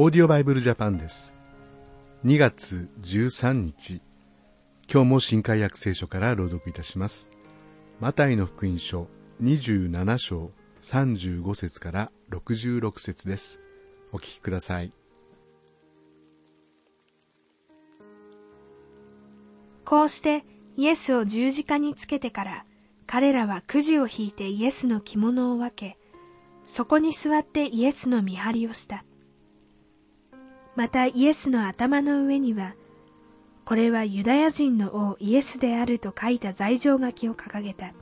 オーディオバイブルジャパンです。2月13日。今日も新海約聖書から朗読いたします。マタイの福音書27章35節から66節です。お聞きください。こうしてイエスを十字架につけてから彼らはくじを引いてイエスの着物を分けそこに座ってイエスの見張りをした。またイエスの頭の上には、これはユダヤ人の王イエスであると書いた罪状書きを掲げた。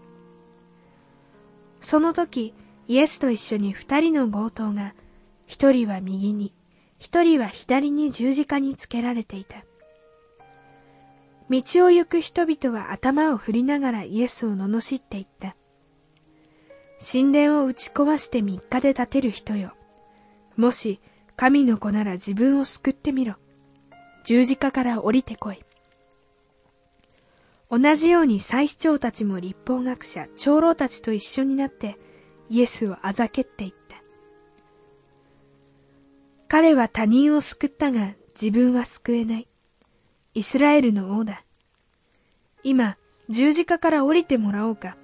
その時、イエスと一緒に二人の強盗が、一人は右に、一人は左に十字架につけられていた。道を行く人々は頭を振りながらイエスを罵っていった。神殿を打ち壊して三日で建てる人よ。もし神の子なら自分を救ってみろ。十字架から降りてこい。同じように祭司長たちも立法学者、長老たちと一緒になってイエスをあざけっていった。彼は他人を救ったが自分は救えない。イスラエルの王だ。今、十字架から降りてもらおうか。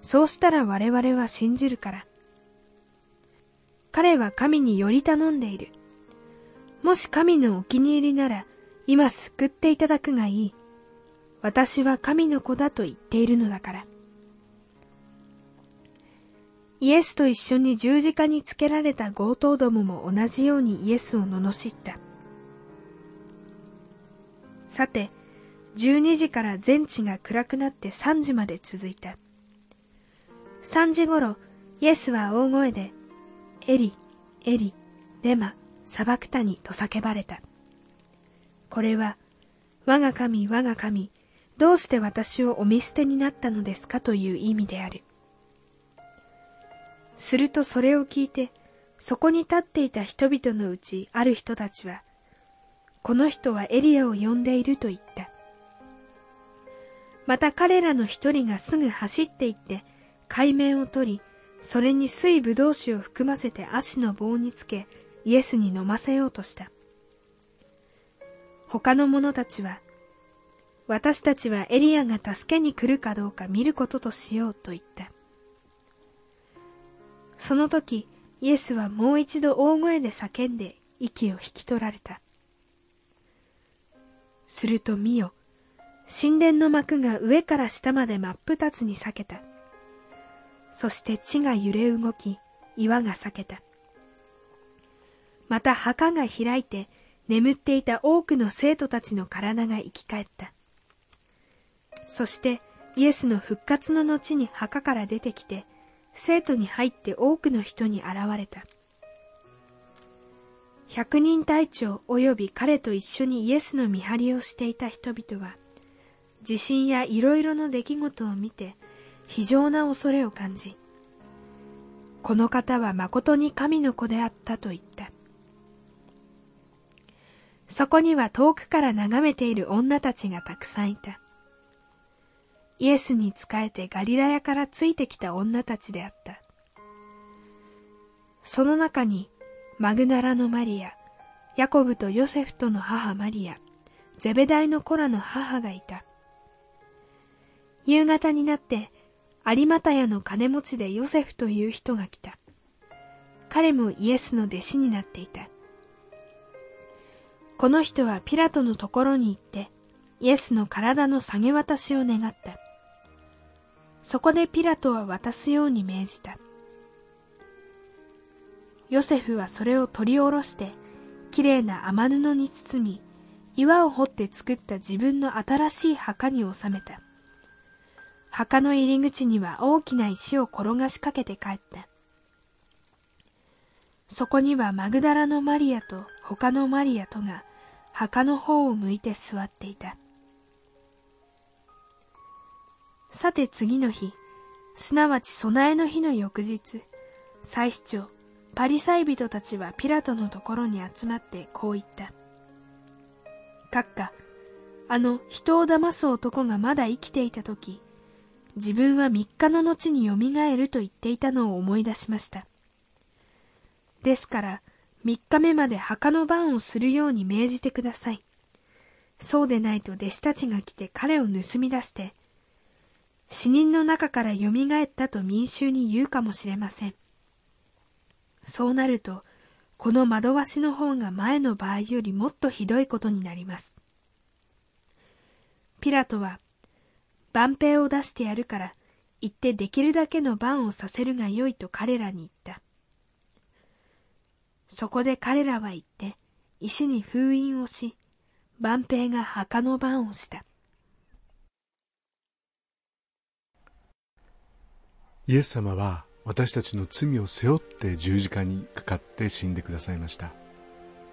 そうしたら我々は信じるから。彼は神により頼んでいる。もし神のお気に入りなら、今救っていただくがいい。私は神の子だと言っているのだから。イエスと一緒に十字架につけられた強盗どもも同じようにイエスを罵った。さて、12時から全地が暗くなって3時まで続いた。3時ごろ、イエスは大声で、エリ、エリ、レマ、サバクタニと叫ばれた。これは、我が神、我が神、どうして私をお見捨てになったのですかという意味である。するとそれを聞いて、そこに立っていた人々のうちある人たちは、この人はエリアを呼んでいると言った。また彼らの一人がすぐ走って行って、海面を取り、それに水ぶどう酒を含ませて足の棒につけ、イエスに飲ませようとした。他の者たちは、私たちはエリアが助けに来るかどうか見ることとしようと言った。その時、イエスはもう一度大声で叫んで息を引き取られた。すると見よ、神殿の幕が上から下まで真っ二つに裂けた。そして地が揺れ動き、岩が裂けた。また墓が開いて、眠っていた多くの生徒たちの体が生き返った。そしてイエスの復活の後に墓から出てきて、生徒に入って多くの人に現れた。百人隊長及び彼と一緒にイエスの見張りをしていた人々は、地震やいろいろな出来事を見て、非常な恐れを感じ、この方は誠に神の子であったと言った。そこには遠くから眺めている女たちがたくさんいた。イエスに仕えてガリラヤからついてきた女たちであった。その中にマグナラのマリア、ヤコブとヨセフとの母マリア、ゼベダイの子らの母がいた。夕方になって有股屋の金持ちでヨセフという人が来た。彼もイエスの弟子になっていた。この人はピラトのところに行って、イエスの体の下げ渡しを願った。そこでピラトは渡すように命じた。ヨセフはそれを取り下ろして、きれいな雨布に包み、岩を掘って作った自分の新しい墓に収めた。墓の入り口には大きな石を転がしかけて帰った。そこにはマグダラのマリアと他のマリアとが墓の方を向いて座っていた。さて次の日、すなわち備えの日の翌日、祭司長、パリサイ人たちはピラトのところに集まってこう言った。閣下、あの人を騙す男がまだ生きていた時、自分は三日の後によみがえると言っていたのを思い出しました。ですから、3日目まで墓の番をするように命じてください。そうでないと弟子たちが来て彼を盗み出して、死人の中からよみがえったと民衆に言うかもしれません。そうなると、この惑わしの方が前の場合よりもっとひどいことになります。ピラトは、万兵を出してやるから、行ってできるだけの番をさせるがよいと彼らに言った。そこで彼らは言って、石に封印をし、万兵が墓の番をした。イエス様は私たちの罪を背負って十字架にかかって死んでくださいました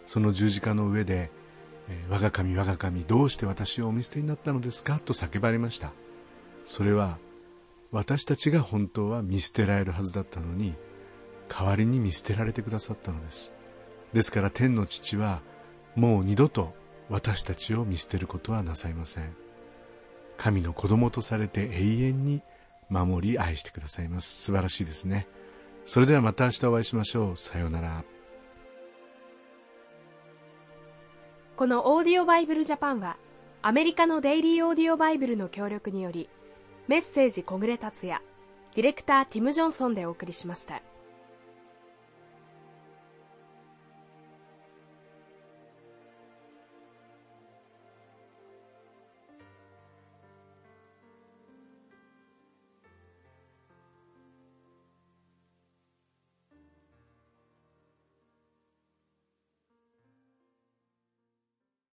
その十字架の上で「我が神我が神どうして私をお見捨てになったのですか?」と叫ばれましたそれは私たちが本当は見捨てられるはずだったのに代わりに見捨てられてくださったのです。ですから天の父はもう二度と私たちを見捨てることはなさいません。神の子供とされて永遠に守り愛してくださいます。素晴らしいですね。それではまた明日お会いしましょう。さようなら。このオーディオバイブルジャパンはアメリカのデイリーオーディオバイブルの協力によりメッセージ小暮達也ディレクターティム・ジョンソンでお送りしました。